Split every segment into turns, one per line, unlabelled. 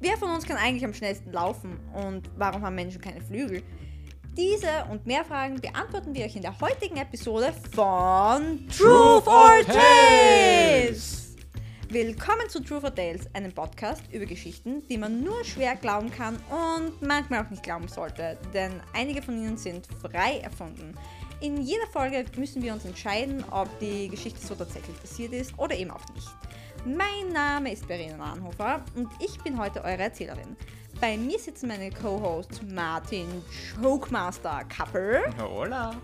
Wer von uns kann eigentlich am schnellsten laufen und warum haben Menschen keine Flügel? Diese und mehr Fragen beantworten wir euch in der heutigen Episode von Truth or Tales! Willkommen zu Truth or Tales, einem Podcast über Geschichten, die man nur schwer glauben kann und manchmal auch nicht glauben sollte, denn einige von ihnen sind frei erfunden. In jeder Folge müssen wir uns entscheiden, ob die Geschichte so tatsächlich passiert ist oder eben auch nicht. Mein Name ist Verena Nahenhofer und ich bin heute eure Erzählerin. Bei mir sitzen meine Co-Hosts Martin Chokemaster Kappel
Hola.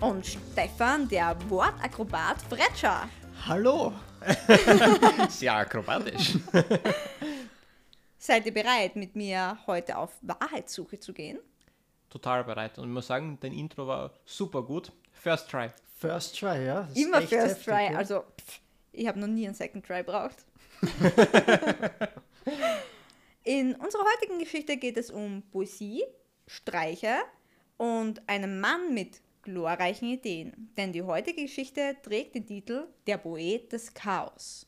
und Stefan, der Wortakrobat Fretscher.
Hallo!
Sehr akrobatisch.
Seid ihr bereit, mit mir heute auf Wahrheitssuche zu gehen?
Total bereit. Und ich muss sagen, dein Intro war super gut. First try.
First try, ja?
Immer First
heftig,
Try,
ja.
also pff, ich habe noch nie einen Second Try braucht. In unserer heutigen Geschichte geht es um Poesie, Streiche und einen Mann mit glorreichen Ideen. Denn die heutige Geschichte trägt den Titel Der Poet des Chaos.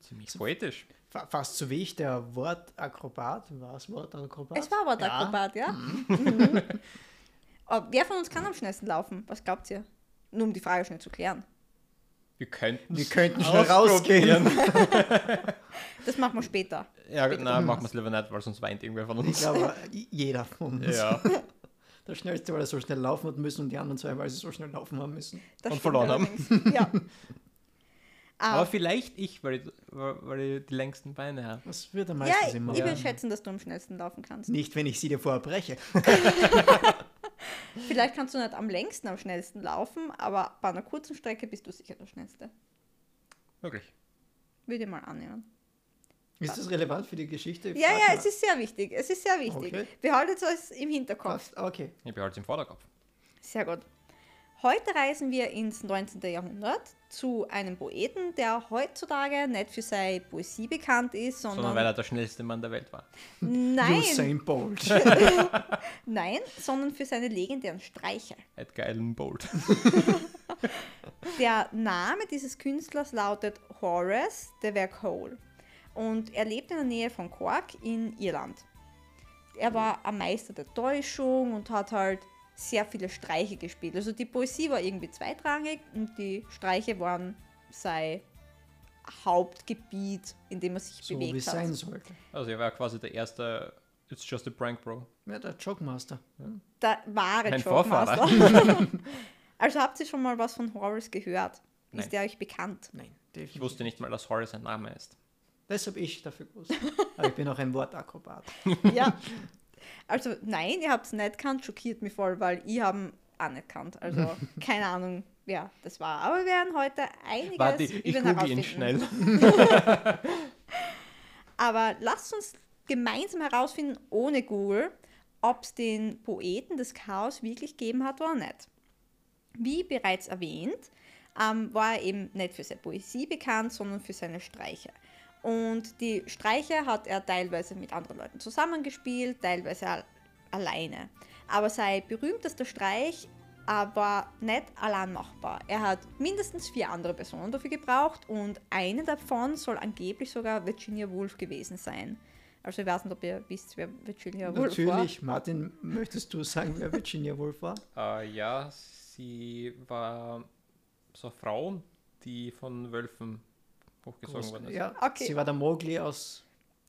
Ziemlich poetisch.
Fa- Fast so wie ich, der Wortakrobat. War es Wortakrobat?
Es war Wortakrobat, ja? Mhm. Aber wer von uns kann am schnellsten laufen? Was glaubt ihr? Nur um die Frage schnell zu klären.
Wir könnten
Wir könnten schnell rausgehen.
Das machen wir später.
Ja, na, machen wir es lieber nicht, weil sonst weint irgendwer von
Ich
uns.
glaube, jeder von uns.
Ja.
Der schnellste, weil er so schnell laufen hat müssen und die anderen zwei, weil sie so schnell laufen haben müssen.
Das
Und verloren haben.
Ja.
Aber
Aber
vielleicht ich, weil ich, weil ich die längsten Beine habe.
Das wird er
ja,
meistens
ich will schätzen, dass du am schnellsten laufen kannst.
Nicht, wenn ich sie dir vorher breche.
Vielleicht kannst du nicht am längsten am schnellsten laufen, aber bei einer kurzen Strecke bist du sicher der Schnellste.
Wirklich.
Würde ich mal annehmen.
Ist das relevant für die Geschichte?
Ja, ja,
mal.
es ist sehr wichtig. Es ist sehr wichtig.
Okay.
Behaltet es im Hinterkopf.
Fast, okay.
Ich behalte es im Vorderkopf.
Sehr gut. Heute reisen wir ins 19. Jahrhundert zu einem Poeten, der heutzutage nicht für seine Poesie bekannt ist,
Sondern
sondern
weil er der schnellste Mann der Welt war.
nein,
Usain Bolt.
nein, sondern für seine legendären Streiche.
Edgar Allan Bolt.
Der Name dieses Künstlers lautet Horace de Vercole und er lebt in der Nähe von Cork in Irland. Er war ein Meister der Täuschung und hat halt sehr viele Streiche gespielt. Also die Poesie war irgendwie zweitrangig und die Streiche waren sein Hauptgebiet, in dem er sich
so wie
bewegt
es
hat.
sein sollte.
Also er war quasi der erste It's just a prank, bro.
Ja, der Jogmaster.
Der wahre
Mein
Jogmaster. also habt ihr schon mal was von Horace gehört?
Nein.
Ist der euch bekannt?
Nein,
Ich
definitiv.
wusste nicht mal, dass Horace ein Name ist.
Das habe ich dafür gewusst. Aber ich bin auch ein Wortakrobat.
Ja. Also nein, ihr habt es nicht gekannt, schockiert mich voll, weil ich habe auch nicht gekannt. Also keine Ahnung, wer das war. Aber wir werden heute einiges
Warte, ich
über
google ihn schnell.
Aber lasst uns gemeinsam herausfinden, ohne Google, ob es den Poeten des Chaos wirklich gegeben hat oder nicht. Wie bereits erwähnt, ähm, war er eben nicht für seine Poesie bekannt, sondern für seine Streiche. Und die Streiche hat er teilweise mit anderen Leuten zusammengespielt, teilweise al- alleine. Aber sein berühmtester Streich äh, war nicht allein machbar. Er hat mindestens vier andere Personen dafür gebraucht und eine davon soll angeblich sogar Virginia Woolf gewesen sein. Also ich weiß nicht, ob ihr wisst, wer Virginia Woolf war.
Natürlich, Martin, möchtest du sagen, wer Virginia Woolf war?
Äh, ja, sie war so eine Frau, die von Wölfen hochgezogen worden ist.
Ja,
Okay.
sie war der Mowgli aus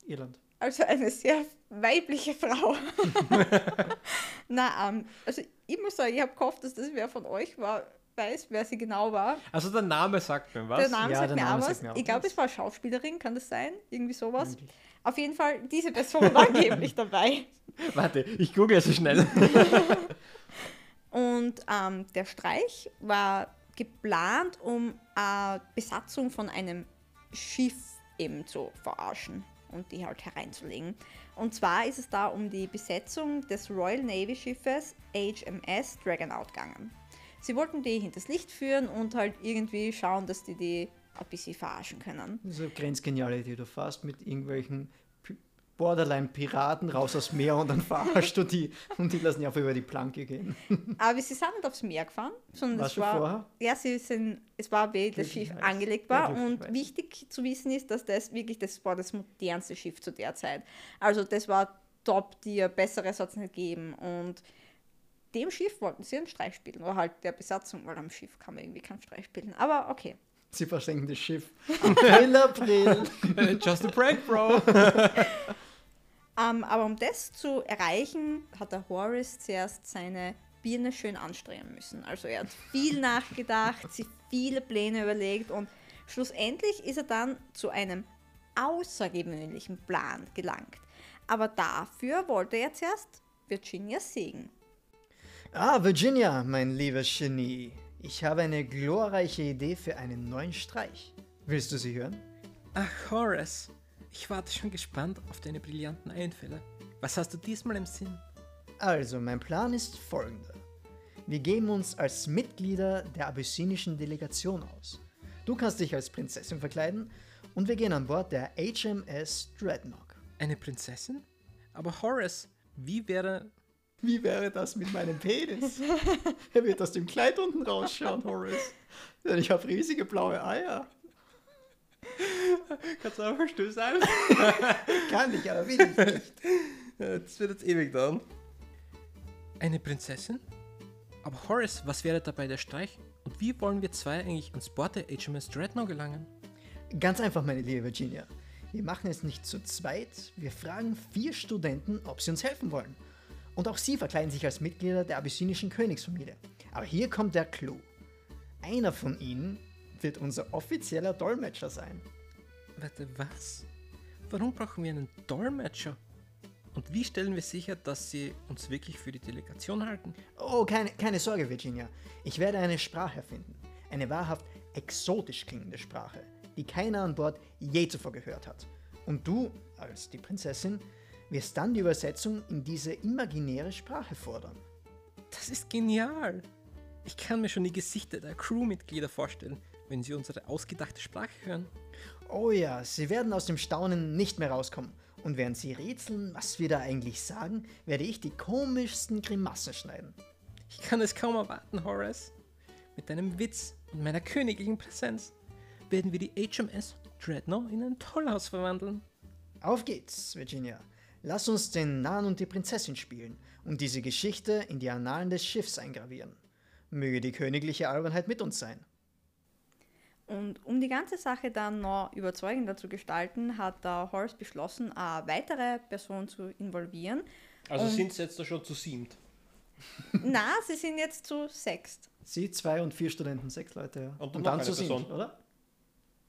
Irland.
Also eine sehr weibliche Frau. Na, ähm, also ich muss sagen, ich habe gehofft, dass das wer von euch war, weiß, wer sie genau war.
Also der Name sagt mir was.
Der Name
Ja,
sagt
der
mir
Name
auch
sagt
was.
mir auch
Ich glaube,
was.
es war Schauspielerin, kann das sein? Irgendwie sowas.
Möglich.
Auf jeden Fall, diese Person war angeblich dabei.
Warte, ich google so schnell.
Und ähm, der Streich war geplant, um eine Besatzung von einem Schiff eben zu verarschen und die halt hereinzulegen. Und zwar ist es da um die Besetzung des Royal Navy Schiffes HMS Dragonout gegangen. Sie wollten die hinters Licht führen und halt irgendwie schauen, dass die die ein bisschen verarschen können.
Diese Grenzgeniale, die du fährst mit irgendwelchen Borderline-Piraten raus aufs Meer und dann verarschst du die und die lassen die einfach über die Planke gehen.
Aber sie sind nicht aufs Meer gefahren, sondern
War
es
schon
war,
vorher?
ja, sie sind, es war wie das Schiff
Glücklicherweise.
angelegt
Ja,
war und
glücklicherweise.
wichtig zu wissen ist, dass das wirklich das war das modernste Schiff zu der Zeit. Also das war top, dir besseres hat es nicht gegeben und dem Schiff wollten sie einen Streich spielen oder halt der Besatzung, weil am Schiff kann man irgendwie keinen Streich spielen. Aber okay.
Sie versenken das Schiff. April, April.
Just a prank, Bro.
Ähm, aber um das zu erreichen, hat der Horace zuerst seine Birne schön anstrengen müssen. Also er hat viel nachgedacht, sich viele Pläne überlegt und schlussendlich ist er dann zu einem außergewöhnlichen Plan gelangt. Aber dafür wollte er zuerst Virginia Segen.
Ah, Virginia, mein liebes Genie. Ich habe eine glorreiche Idee für einen neuen Streich. Willst du sie hören?
Ach, Horace. Ich warte schon gespannt auf deine brillanten Einfälle. Was hast du diesmal im Sinn?
Also, mein Plan ist folgender. Wir geben uns als Mitglieder der abyssinischen Delegation aus. Du kannst dich als Prinzessin verkleiden und wir gehen an Bord der HMS Dreadnought.
Eine Prinzessin? Aber Horace, wie wäre.
Wie wäre das mit meinem Penis? er wird aus dem Kleid unten rausschauen, Horace. Denn ich habe riesige blaue Eier.
Kannst du einfach still sein?
Kann ich, aber will ich nicht.
Das wird jetzt ewig dauern. Eine Prinzessin? Aber Horace, was wäre dabei der Streich? Und wie wollen wir zwei eigentlich ans Bord der HMS Dreadnought gelangen?
Ganz einfach, meine liebe Virginia. Wir machen es nicht zu zweit. Wir fragen vier Studenten, ob sie uns helfen wollen. Und auch sie verkleiden sich als Mitglieder der abyssinischen Königsfamilie. Aber hier kommt der Clou. Einer von ihnen wird unser offizieller Dolmetscher sein.
Warte, was? Warum brauchen wir einen Dolmetscher? Und wie stellen wir sicher, dass sie uns wirklich für die Delegation halten?
Oh, keine, keine Sorge, Virginia. Ich werde eine Sprache erfinden. Eine wahrhaft exotisch klingende Sprache, die keiner an Bord je zuvor gehört hat. Und du, als die Prinzessin, wirst dann die Übersetzung in diese imaginäre Sprache fordern.
Das ist genial! Ich kann mir schon die Gesichter der Crewmitglieder vorstellen, wenn sie unsere ausgedachte Sprache hören.
Oh ja, sie werden aus dem Staunen nicht mehr rauskommen. Und während sie rätseln, was wir da eigentlich sagen, werde ich die komischsten Grimassen schneiden.
Ich kann es kaum erwarten, Horace. Mit deinem Witz und meiner königlichen Präsenz werden wir die HMS Dreadnought in ein Tollhaus verwandeln.
Auf geht's, Virginia. Lass uns den Narren und die Prinzessin spielen und diese Geschichte in die Annalen des Schiffs eingravieren. Möge die königliche Albernheit mit uns sein.
Und um die ganze Sache dann noch überzeugender zu gestalten, hat der Horace beschlossen, eine weitere Person zu involvieren.
Also
Und-
sind sie jetzt da schon zu siebt.
Na, sie sind jetzt zu sechst.
Sie, zwei und vier Studenten, sechs Leute, ja.
Und noch eine
zu siebt, oder?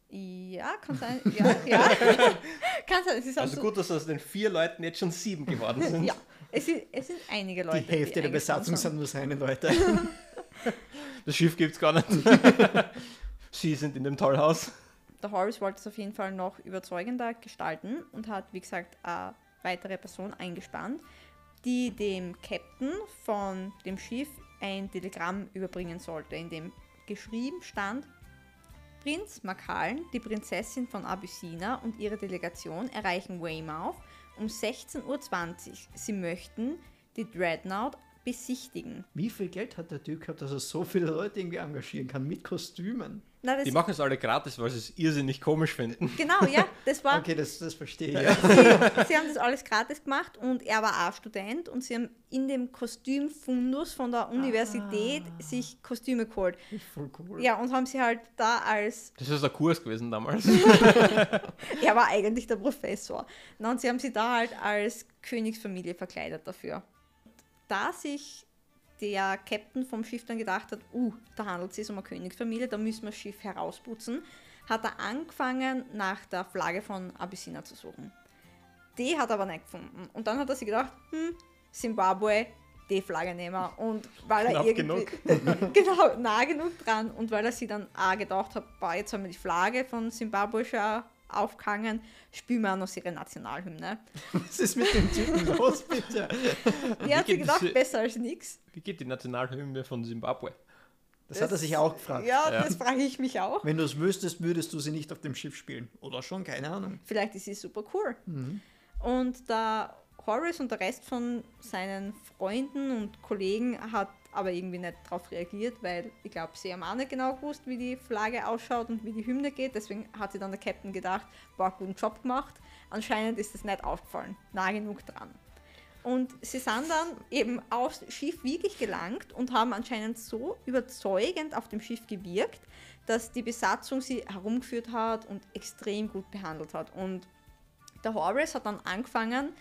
Ja, kann sein. Ja, ja. kann sein. Es ist
Also
so,
gut, dass aus den vier Leuten jetzt schon sieben geworden sind.
Ja, es sind, es sind einige Leute.
Die Hälfte der
eingespannt
Besatzung sind nur seine Leute.
Das Schiff gibt's gar nicht. Sie sind in dem Tollhaus.
Der Horace wollte es auf jeden Fall noch überzeugender gestalten und hat, wie gesagt, eine weitere Person eingespannt, die dem Captain von dem Schiff ein Telegramm überbringen sollte, in dem geschrieben stand, Prinz Makalen, die Prinzessin von Abyssina und ihre Delegation erreichen Weymouth um 16.20 Uhr. Sie möchten die Dreadnought besichtigen.
Wie viel Geld hat der Typ gehabt, dass er so viele Leute irgendwie engagieren kann mit Kostümen?
Na, das,
Die machen es alle gratis, weil sie es irrsinnig komisch finden.
genau, ja, das war
Okay, das, das verstehe ich. Ja.
sie, sie haben das alles gratis gemacht und er war auch Student und sie haben in dem Kostümfundus von der Universität sich Kostüme geholt.
Voll cool.
Ja, und haben sie halt da als,
Das ist ein Kurs gewesen damals.
er war eigentlich der Professor. Na, und sie haben sie da halt als Königsfamilie verkleidet dafür. Da sich der Captain vom Schiff dann gedacht hat, uh, da handelt es sich um eine Königsfamilie, da müssen wir das Schiff herausputzen, hat er angefangen, nach der Flagge von Abyssina zu suchen. Die hat er aber nicht gefunden. Und dann hat er sich gedacht, hm, Zimbabwe, die Flagge nehmen wir. Und weil er irgendwie, genau, nah genug dran. Und weil er sich dann auch gedacht hat, boah, jetzt haben wir die Flagge von Zimbabwe schon aufgehangen, spielen wir auch noch ihre Nationalhymne.
Was ist mit dem Typen los, bitte?
Der hat sich gedacht,
diese-
besser als nix.
Wie geht die Nationalhymne von Zimbabwe?
Das hat er sich auch gefragt.
Ja,
Ja.
das frage ich mich auch.
Wenn du es wüsstest, würdest du sie nicht auf dem Schiff spielen. Oder schon, keine Ahnung.
Vielleicht ist sie super cool. Und der Horace und der Rest von seinen Freunden und Kollegen hat aber irgendwie nicht darauf reagiert, weil ich glaube, sie haben auch nicht genau gewusst, wie die Flagge ausschaut und wie die Hymne geht. Deswegen hat sich dann der Captain gedacht, boah, guten Job gemacht. Anscheinend ist das nicht aufgefallen. Nah genug dran. Und sie sind dann eben aufs Schiff wirklich gelangt und haben anscheinend so überzeugend auf dem Schiff gewirkt, dass die Besatzung sie herumgeführt hat und extrem gut behandelt hat. Und der Horace hat dann angefangen,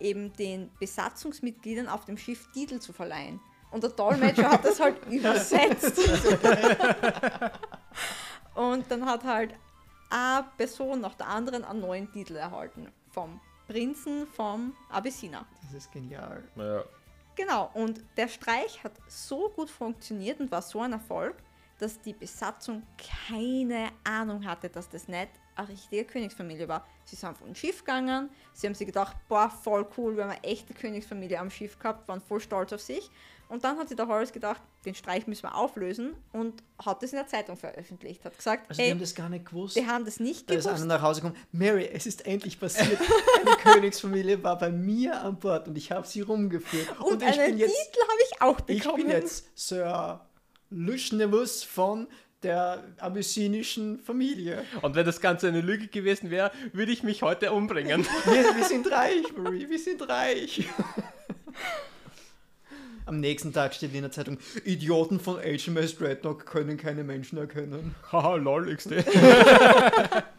eben den Besatzungsmitgliedern auf dem Schiff Titel zu verleihen. Und der Dolmetscher hat das halt übersetzt. und dann hat halt eine Person nach der anderen einen neuen Titel erhalten. Vom Prinzen vom Abyssina.
Das ist genial.
Ja.
Genau, und der Streich hat so gut funktioniert und war so ein Erfolg, dass die Besatzung keine Ahnung hatte, dass das nicht eine richtige Königsfamilie war. Sie sind von Schiff gegangen, sie haben sich gedacht, boah, voll cool, wir haben eine echte Königsfamilie am Schiff gehabt, waren voll stolz auf sich. Und dann hat sich der Horace gedacht, den Streich müssen wir auflösen und hat das in der Zeitung veröffentlicht. Hat gesagt,
Also
ey,
die haben das gar nicht gewusst.
die haben das nicht
Da ist
gewusst.
einer nach Hause gekommen. Mary, es ist endlich passiert. Eine Königsfamilie war bei mir an Bord und ich habe sie rumgeführt.
Und,
ich
einen
bin jetzt,
Titel habe ich auch
ich
bekommen.
bin jetzt Sir Luschnevus von der abyssinischen Familie.
Und wenn das Ganze eine Lüge gewesen wäre, würde ich mich heute umbringen.
Wir, wir sind reich, Marie, wir sind reich. Am nächsten Tag steht in der Zeitung, Idioten von HMS Dreadnought können keine Menschen erkennen.
Haha, lol, XD.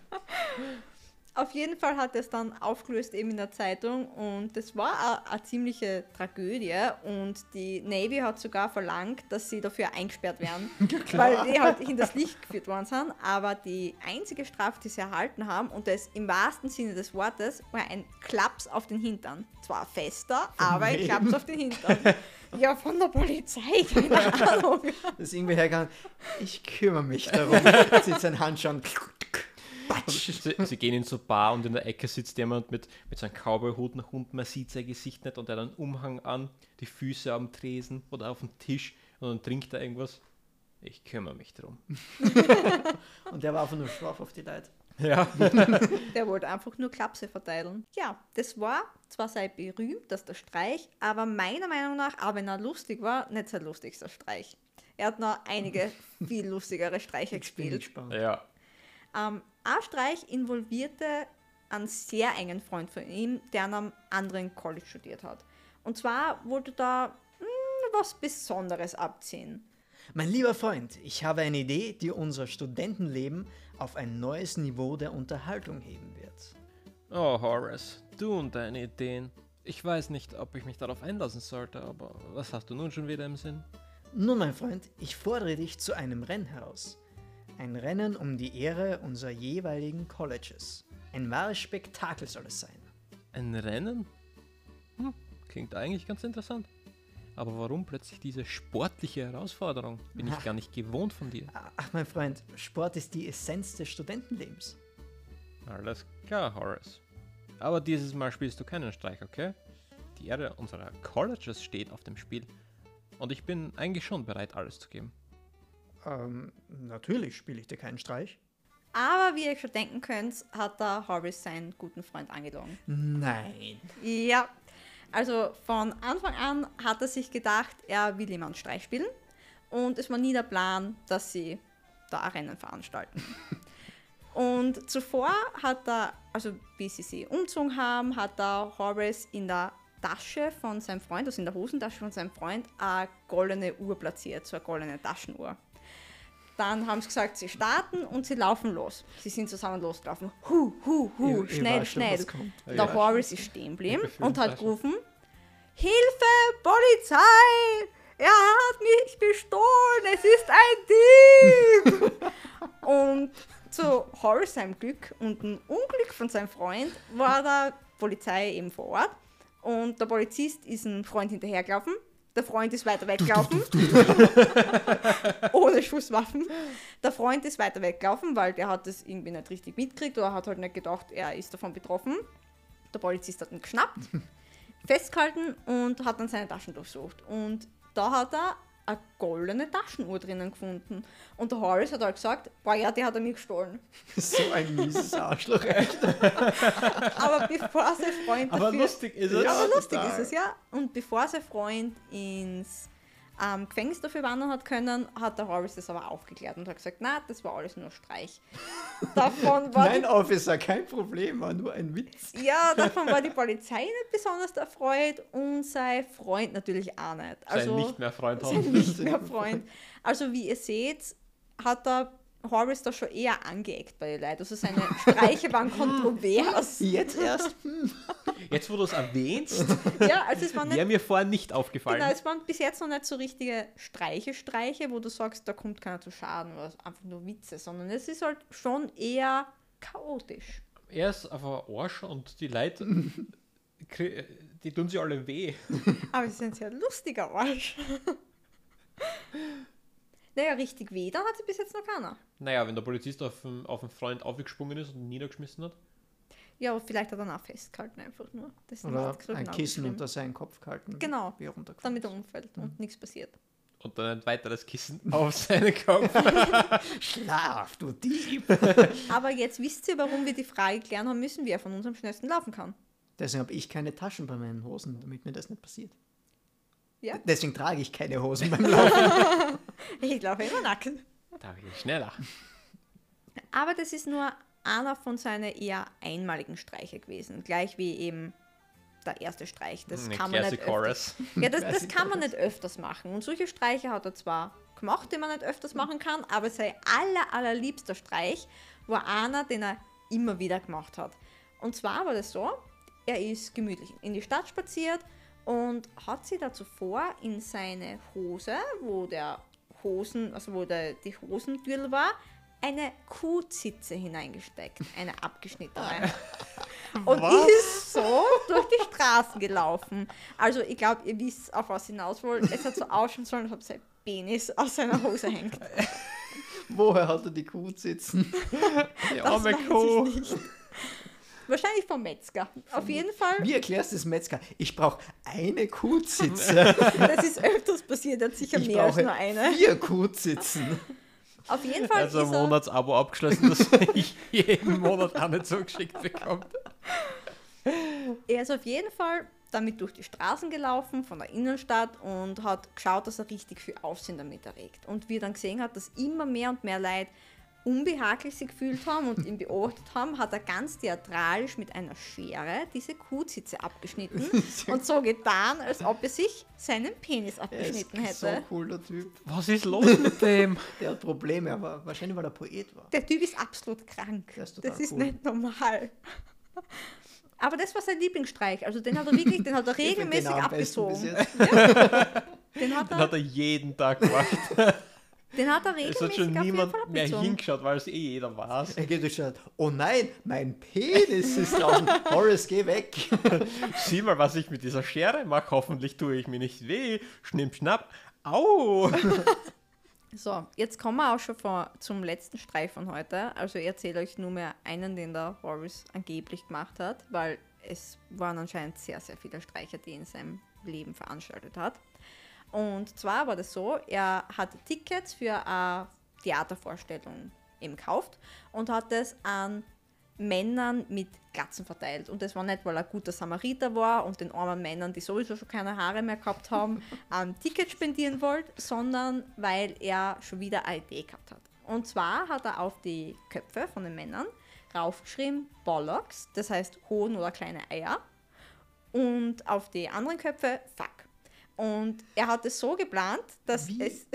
Auf jeden Fall hat er es dann aufgelöst eben in der Zeitung und das war eine ziemliche Tragödie und die Navy hat sogar verlangt, dass sie dafür eingesperrt werden, weil die halt hinters Licht geführt worden sind. Aber die einzige Strafe, die sie erhalten haben und das im wahrsten Sinne des Wortes, war ein Klaps auf den Hintern. Zwar fester, aber ein? Klaps auf den Hintern. Ja, von der Polizei, keine Ahnung.
Das ist irgendwie hergegangen, ich kümmere mich darum. Sitzt sein Handschauen. Batsch.
Sie, sie gehen in so Bar und in der Ecke sitzt jemand mit, mit so einem Cowboy-Hut nach unten, man sieht sein Gesicht nicht und er hat einen Umhang an, die Füße am Tresen oder auf dem Tisch und dann trinkt er irgendwas. Ich kümmere mich drum.
Und der war einfach nur scharf auf die Leute.
Ja.
Der wollte einfach nur Klapse verteilen. Ja, das war zwar sehr berühmt, dass der Streich, aber meiner Meinung nach, auch wenn er lustig war, nicht sein lustigster Streich. Er hat noch einige viel lustigere Streiche gespielt.
Ja.
Ähm, ein Streich involvierte einen sehr engen Freund von ihm, der an einem anderen College studiert hat. Und zwar wollte da hm, was Besonderes abziehen.
Mein lieber Freund, ich habe eine Idee, die unser Studentenleben auf ein neues Niveau der Unterhaltung heben wird.
Oh, Horace, du und deine Ideen. Ich weiß nicht, ob ich mich darauf einlassen sollte, aber was hast du nun schon wieder im Sinn?
Nun, mein Freund, ich fordere dich zu einem Rennen heraus. Ein Rennen um die Ehre unserer jeweiligen Colleges. Ein wahres Spektakel soll es sein.
Ein Rennen? Hm, klingt eigentlich ganz interessant. Aber warum plötzlich diese sportliche Herausforderung? Bin ich
Ach.
gar nicht gewohnt von dir.
Ach, mein Freund, Sport ist die Essenz des Studentenlebens.
Alles klar, Horace. Aber dieses Mal spielst du keinen Streich, okay? Die Ehre unserer Colleges steht auf dem Spiel. Und ich bin eigentlich schon bereit, alles zu geben.
Ähm, natürlich spiele ich dir keinen Streich.
Aber wie ihr schon denken könnt, hat der Horace seinen guten Freund angelogen.
Nein.
Ja, also von Anfang an hat er sich gedacht, er will einen Streich spielen. Und es war nie der Plan, dass sie da Rennen veranstalten. Und zuvor hat er, also wie sie sie umgezogen haben, hat der Horace in der Tasche von seinem Freund, also in der Hosentasche von seinem Freund, eine goldene Uhr platziert, so eine goldene Taschenuhr. Dann haben sie gesagt, sie starten und sie laufen los. Sie sind zusammen losgelaufen. Hu, hu, hu,
Ich- ich
schnell,
schon,
schnell.
kommt.
Der
Ja.
Horace ist stehen geblieben
Ich
und hat
schon.
gerufen, Hilfe, Polizei! Er hat mich bestohlen, es ist ein Dieb! und zu Horace seinem Glück und dem Unglück von seinem Freund war der Polizei eben vor Ort. Und der Polizist ist einem Freund hinterhergelaufen. Der Freund ist weiter weggelaufen. Ohne Schusswaffen. Der Freund ist weiter weggelaufen, weil der hat das irgendwie nicht richtig mitgekriegt oder hat halt nicht gedacht, er ist davon betroffen. Der Polizist hat ihn geschnappt, festgehalten und hat dann seine Taschen durchsucht. Und da hat er eine goldene Taschenuhr drinnen gefunden. Und der Horace hat halt gesagt, boah ja, die hat er mir gestohlen.
So ein mieses Arschloch. echt.
Aber bevor sein Freund
Aber
dafür...
lustig ist es.
Ja.
Aber lustig
total.
ist es, ja. Und bevor sein Freund ins ähm, Gefängnis dafür wandern hat können, hat der Horace das aber aufgeklärt und hat gesagt, na, das war alles nur Streich. Davon war
Nein,
die,
Officer, kein Problem, war nur ein Witz.
ja, davon war die Polizei nicht besonders erfreut und sein Freund natürlich auch nicht. Also,
Sein nicht mehr Freund
sein
haben.
nicht mehr Freund. Also wie ihr seht, hat der Horace da schon eher angeeckt bei den Leuten. Also seine Streiche waren kontrovers.
Jetzt erst? Hm.
Jetzt, wo du es erwähnst,
Ja, also es waren
wäre mir vorher nicht aufgefallen.
Genau, es waren bis jetzt noch nicht so richtige Streiche-Streiche, wo du sagst, da kommt keiner zu Schaden oder einfach nur Witze, sondern es ist halt schon eher chaotisch.
Er ist einfach ein Arsch und die Leute, die tun sich alle weh.
Aber es ist ein sehr lustiger Arsch. naja, richtig weh, dann hat sie bis jetzt noch keiner.
Naja, wenn der Polizist auf den, auf den Freund aufgesprungen ist und ihn niedergeschmissen hat.
Ja, aber vielleicht hat er ihn auch festgehalten einfach nur. Das ist
Oder
nicht
ein
genau
Kissen unter seinen Kopf gehalten.
Genau,
er
damit er umfällt und nichts passiert.
Und dann ein weiteres Kissen auf seinen Kopf.
Schlaf, du Dieb!
Aber jetzt wisst ihr, warum wir die Frage klären haben müssen, wer von uns am schnellsten laufen kann.
Deswegen habe ich keine Taschen bei meinen Hosen, damit mir das nicht passiert.
Ja.
Deswegen trage ich keine Hosen beim Laufen.
Ich laufe immer nackt.
Da bin ich schneller.
Aber das ist nur einer von seinen eher einmaligen Streiche gewesen. Gleich wie eben der erste Streich. Das
Ein
kann man nicht öfters.
Chorus.
Ja, das, das kann man nicht öfters machen. Und solche Streiche hat er zwar gemacht, die man nicht öfters machen kann, aber sein aller, allerliebster Streich war einer, den er immer wieder gemacht hat. Und zwar war das so, er ist gemütlich in die Stadt spaziert und hat sie da zuvor in seine Hose, wo der Hosen, also wo der, die Hosentürl war, eine Kuhzitze hineingesteckt, eine abgeschnittene. Und ist so durch die Straßen gelaufen. Also ich glaube, ihr wisst, auf was hinaus wollt. Es hat so ausschauen sollen, als ob sein Penis aus seiner Hose hängt.
Woher hat er die Kuh sitzen?
Die
Das
arme Kuh.
Wahrscheinlich vom Metzger. Auf jeden Fall,
Wie erklärst du das Metzger? Ich brauche eine Kuhzitze.
das ist öfters passiert, er hat sicher
Ich
mehr als
brauche
nur eine.
vier Kuhzitzen.
Auf jeden Fall
Also ein
ist
Monatsabo abgeschlossen, das ich jeden Monat auch nicht zugeschickt bekommt.
er ist auf jeden Fall damit durch die Straßen gelaufen von der Innenstadt und hat geschaut, dass er richtig viel Aufsehen damit erregt. Und wie er dann gesehen hat, dass immer mehr und mehr Leute unbehaglich sich gefühlt haben und ihn beobachtet haben, hat er ganz theatralisch mit einer Schere diese Kuhzitze abgeschnitten und so getan, als ob er sich seinen Penis
Er ist
abgeschnitten
so
hätte.
ein cooler Typ.
Was ist los mit dem?
Der hat Probleme, aber wahrscheinlich, weil er Poet war.
Der Typ ist absolut krank.
Ist total
das ist
cool.
nicht normal. Aber das war sein Lieblingsstreich. Also den hat er wirklich, den hat er
den
regelmäßig abgezogen.
jetzt.
Den hat
Den
er,
hat er jeden Tag gemacht.
Den hat er
Es
regelmäßig
hat schon niemand mehr hingeschaut, weil es eh jeder weiß.
Er geht durch die Stadt. Oh nein, mein Penis ist draußen. Horace, geh weg.
Sieh mal, was ich mit dieser Schere mache. Hoffentlich tue ich mir nicht weh. Schnipp, schnapp. Au!
So, jetzt kommen wir auch schon vor, zum letzten Streich von heute. Also ich erzähle euch nur mehr einen, den der Horace angeblich gemacht hat, weil es waren anscheinend sehr, sehr viele Streiche, die er in seinem Leben veranstaltet hat. Und zwar war das so, er hat Tickets für eine Theatervorstellung eben gekauft und hat es an Männern mit Glatzen verteilt. Und das war nicht, weil er ein guter Samariter war und den armen Männern, die sowieso schon keine Haare mehr gehabt haben, ein Ticket spendieren wollte, sondern weil er schon wieder eine Idee gehabt hat. Und zwar hat er auf die Köpfe von den Männern raufgeschrieben Bollocks, das heißt Hoden oder kleine Eier. Und auf die anderen Köpfe Fuck. Und er hat es so geplant, dass
Wie?
es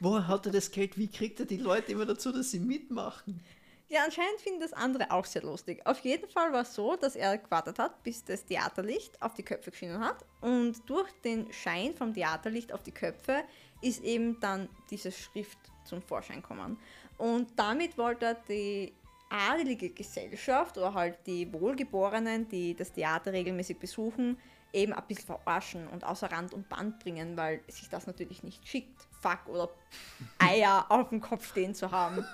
Woher hat er das Geld? Wie kriegt er die Leute immer dazu, dass sie mitmachen?
Ja, anscheinend finden das andere auch sehr lustig. Auf jeden Fall war es so, dass er gewartet hat, bis das Theaterlicht auf die Köpfe geschienen hat. Und durch den Schein vom Theaterlicht auf die Köpfe ist eben dann diese Schrift zum Vorschein gekommen. Und damit wollte er die adelige Gesellschaft oder halt die Wohlgeborenen, die das Theater regelmäßig besuchen, eben ein bisschen verarschen und außer Rand und Band bringen, weil sich das natürlich nicht schickt, Fuck oder Eier auf dem Kopf stehen zu haben.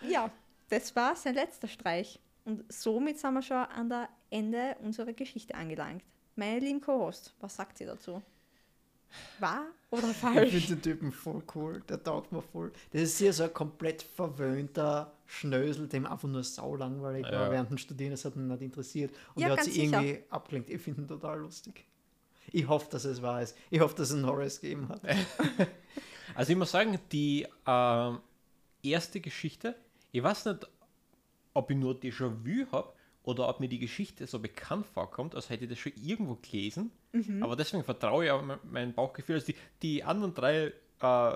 Ja, das war sein letzter Streich. Und somit sind wir schon an der Ende unserer Geschichte angelangt. Meine lieben Co-Host, was sagt ihr dazu? Wahr oder
Ich
falsch?
finde den Typen voll cool, der taugt mir voll. Das ist hier so ein komplett verwöhnter Schnösel, dem einfach nur sau langweilig war
Ja.
während dem Studieren, das hat ihn nicht interessiert. Und
Ja,
er hat
sicher.
irgendwie abgelenkt. Ich finde ihn total lustig. Ich hoffe, dass es wahr ist. Ich hoffe, dass es einen Horace gegeben hat.
Also ich muss sagen, die ähm, erste Geschichte, ich weiß nicht, ob ich nur Déjà-vu habe oder ob mir die Geschichte so bekannt vorkommt, als hätte ich das schon irgendwo gelesen. Aber deswegen vertraue ich auf mein- mein Bauchgefühl. Also die, die anderen drei äh,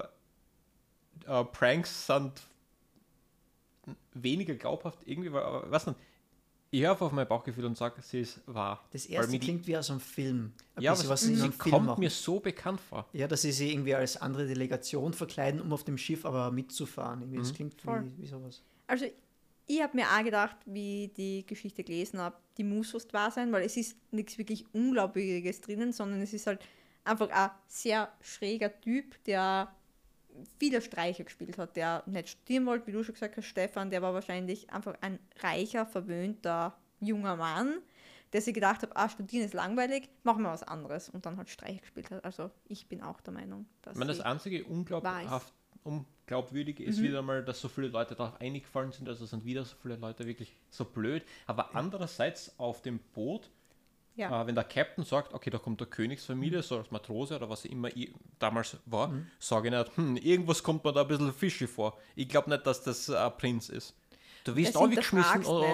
äh, Pranks sind weniger glaubhaft irgendwie, aber, weiß nicht, ich höre auf mein Bauchgefühl und sage, sie ist wahr.
Das
Weil
erste
mir die-
klingt wie aus einem Film. Ein
Ja,
bisschen,
aber
was
sie
sie in einem Film
kommt
machen.
mir so bekannt vor.
Ja, dass sie sich irgendwie als andere Delegation verkleiden, um auf dem Schiff aber mitzufahren. Irgendwie.
Mhm.
Das klingt
Voll.
wie, wie sowas.
Also, ich habe mir auch gedacht, wie die Geschichte gelesen habe, die muss fast wahr sein, weil es ist nichts wirklich Unglaubwürdiges drinnen, sondern es ist halt einfach ein sehr schräger Typ, der viele Streiche gespielt hat, der nicht studieren wollte, wie du schon gesagt hast, Stefan, der war wahrscheinlich einfach ein reicher, verwöhnter junger Mann, der sich gedacht hat, ah, studieren ist langweilig, machen wir was anderes und dann halt Streiche gespielt hat. Also ich bin auch der Meinung, dass
Ich meine, das einzige unglaubhaft, unglaubwürdige
Mhm.
ist wieder mal, dass so viele Leute darauf eingefallen sind, also sind wieder so viele Leute wirklich so blöd. Aber andererseits auf dem Boot,
ja.
äh, wenn der Captain sagt, okay, da kommt der Königsfamilie, so als Matrose oder was immer ich damals war, sage ich nicht, hm, irgendwas kommt mir da ein bisschen fishy vor. Ich glaube nicht, dass das ein Prinz ist. Du wirst auch und
nicht,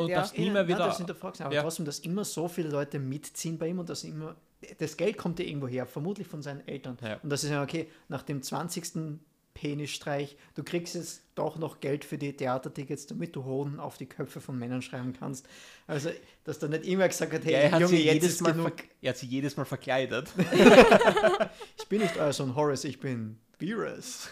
ja.
das nie mehr
Ja,
wieder.
das hinterfragst aber
Ja.
trotzdem, dass immer so viele Leute mitziehen bei ihm und dass immer. Das Geld kommt ja irgendwo her, vermutlich von seinen Eltern.
Ja.
Und das ist ja okay, nach dem 20. Penisstreich, du kriegst jetzt doch noch Geld für die Theatertickets, damit du Hoden auf die Köpfe von Männern schreiben kannst. Also, dass du nicht immer gesagt hast, hey,
ja, er, hat
Junge,
sie
jetzt
jedes
ist
Mal
genug.
er hat sie jedes Mal verkleidet.
Ich bin nicht euer Sohn Horace, ich bin Beerus.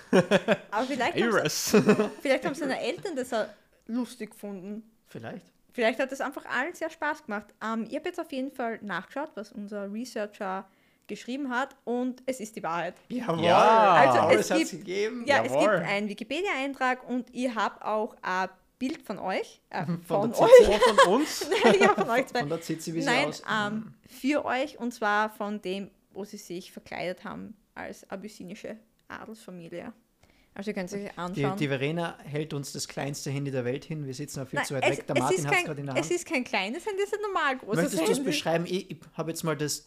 Aber vielleicht, haben
Iris.
vielleicht haben seine Eltern das auch lustig gefunden.
Vielleicht.
Vielleicht hat das einfach allen sehr Spaß gemacht. Ähm, ich habe jetzt auf jeden Fall nachgeschaut, was unser Researcher geschrieben hat und es ist die Wahrheit.
Jawohl.
Ja.
Also, es gibt-
gegeben.
Ja, es gibt einen Wikipedia-Eintrag und ich habe auch ein Bild von euch, äh,
Von
von,
der
euch,
von uns.
ja, von euch zwei.
Von der Zitze, wie sie
Nein,
aus.
ähm, für euch und zwar von dem, wo sie sich verkleidet haben als abyssinische Adelsfamilie. Also ihr könnt es euch
Die,
anschauen.
die Verena hält uns das kleinste Handy der Welt hin. Wir sitzen noch viel
Nein,
zu weit
es,
weg. Der
es,
Martin
ist
hat es
kein,
gerade in der
es
Hand.
ist kein kleines Handy, es ist ein normal großes
Möchtest du es
Handy.
beschreiben? Ich, ich habe jetzt mal das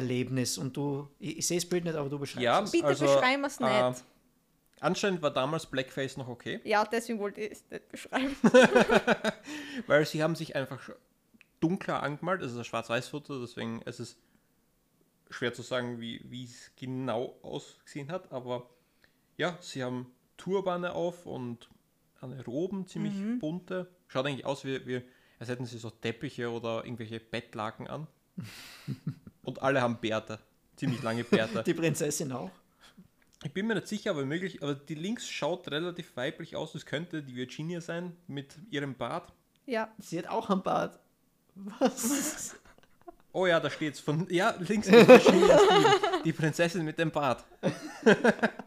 Zuhörererlebnis und du, ich, ich sehe das Bild nicht, aber du beschreibst
Ja,
es.
Bitte
also,
beschreiben wir es
äh,
nicht.
Anscheinend war damals Blackface noch okay.
Ja, deswegen wollte ich es nicht beschreiben.
Weil sie haben sich einfach dunkler angemalt, es ist ein Schwarz-Weiß-Foto, deswegen ist es schwer zu sagen, wie wie es genau ausgesehen hat, aber ja, sie haben Turbane auf und eine Roben, ziemlich
Mhm.
bunte. Schaut eigentlich aus, wie, wie als hätten sie so Teppiche oder irgendwelche Bettlaken an. und alle haben Bärte, ziemlich lange Bärte.
Die Prinzessin auch.
Ich bin mir nicht sicher, aber möglich, aber die links schaut relativ weiblich aus, es könnte die Virginia sein mit ihrem Bart.
Ja,
Sie hat auch einen Bart. Was?
Oh ja, da steht's von. Ja, links ist Virginia Steven, die Prinzessin mit dem Bart.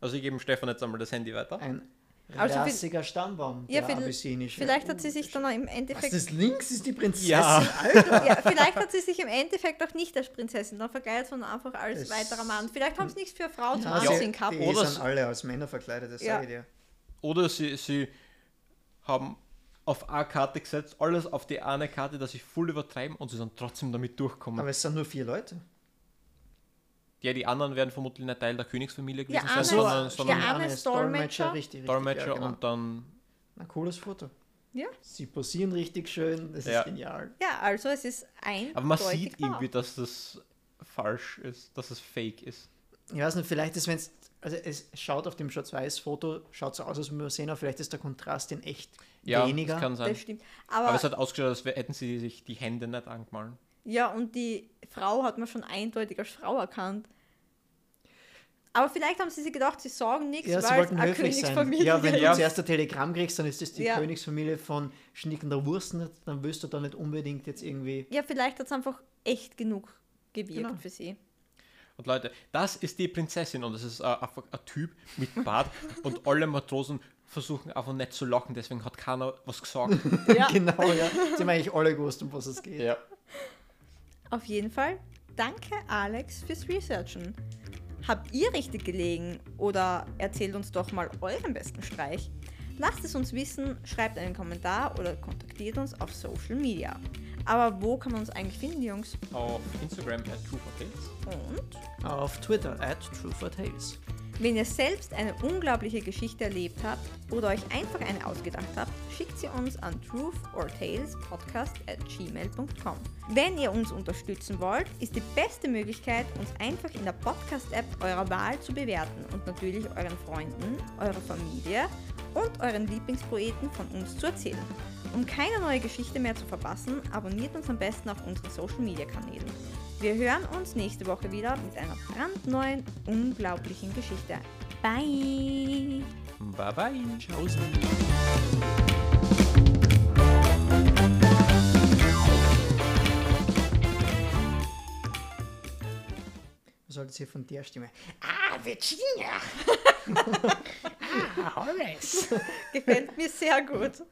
Also ich gebe dem Stefan jetzt einmal das Handy weiter.
Ein
Also
rassiger Stammbaum.
Ja,
der abyssinische.
vielleicht hat sie sich dann auch im
Was,
Endeffekt.
das links ist die Prinzessin,
Ja.
Alter.
Ja, vielleicht hat sie sich im Endeffekt auch nicht als Prinzessin dann verkleidet, sondern einfach als
Es-
weiterer Mann. Vielleicht haben sie nichts für eine Frau zum
Ja,
Ansehen
sie,
gehabt.
die
Oder
sind alle als Männer verkleidet, das
Ja.
sage ich dir.
Oder sie, sie haben auf eine Karte gesetzt, alles auf die eine Karte, dass sie voll übertreiben und sie dann trotzdem damit durchkommen.
Aber es sind nur vier Leute.
Ja, die anderen werden vermutlich nicht Teil der Königsfamilie
Ja,
gewesen sein,
Anne-
sondern,
der
sondern
Anne
Anne
ist Dolmetscher.
richtig, richtig.
Dolmetscher
ja, genau.
und dann.
Ein cooles Foto.
Ja.
Sie posieren richtig schön, das
Ja.
ist genial.
Ja, also es ist ein.
Aber man sieht irgendwie, dass das falsch ist, dass es fake ist.
Ich weiß nicht, vielleicht ist, wenn es, also es schaut auf dem Schwarz-Weiß-Foto, schaut so aus, als wir sehen, aber vielleicht ist der Kontrast in echt
Ja,
weniger.
das kann sein.
Das stimmt. Aber,
Aber es hat ausgeschaut, als hätten sie sich die Hände nicht angemalt.
ja, und die Frau hat man schon eindeutig als Frau erkannt. Aber vielleicht haben sie sich gedacht, sie sagen nichts,
ja, sie
weil es
wollten
eine
höflich sein.
Königsfamilie
Ja, wenn
ist.
du zuerst ein Telegramm kriegst, dann ist das die
Ja.
Königsfamilie von Schnickender Wursten, dann wirst du da nicht unbedingt jetzt irgendwie.
Ja, vielleicht hat es einfach echt genug gewirkt
Genau.
für sie.
Und Leute, das ist die Prinzessin und das ist äh, einfach ein Typ mit Bart und alle Matrosen versuchen einfach nicht zu lachen, deswegen hat keiner was gesagt.
Ja.
genau, ja. Sie haben eigentlich alle gewusst, um was es geht.
ja.
Auf jeden Fall danke Alex fürs Researchen. Habt ihr richtig gelegen oder erzählt uns doch mal euren besten Streich? Lasst es uns wissen, schreibt einen Kommentar oder kontaktiert uns auf Social Media. Aber wo kann man uns eigentlich finden, Jungs?
Auf Instagram at True for Tales.
Und
Auf Twitter at True for Tales.
Wenn ihr selbst eine unglaubliche Geschichte erlebt habt oder euch einfach eine ausgedacht habt, schickt sie uns an truthortalespodcast at gmail.com. Wenn ihr uns unterstützen wollt, ist die beste Möglichkeit, uns einfach in der Podcast-App eurer Wahl zu bewerten und natürlich euren Freunden, eurer Familie und euren Lieblingspoeten von uns zu erzählen. Um keine neue Geschichte mehr zu verpassen, abonniert uns am besten auf unseren Social Media Kanälen. Wir hören uns nächste Woche wieder mit einer brandneuen, unglaublichen Geschichte. Bye!
Bye bye.
Tschaußen. Solltet ihr von der Stimme. Ah, Virginia! ah, Horace!
Gefällt mir sehr gut.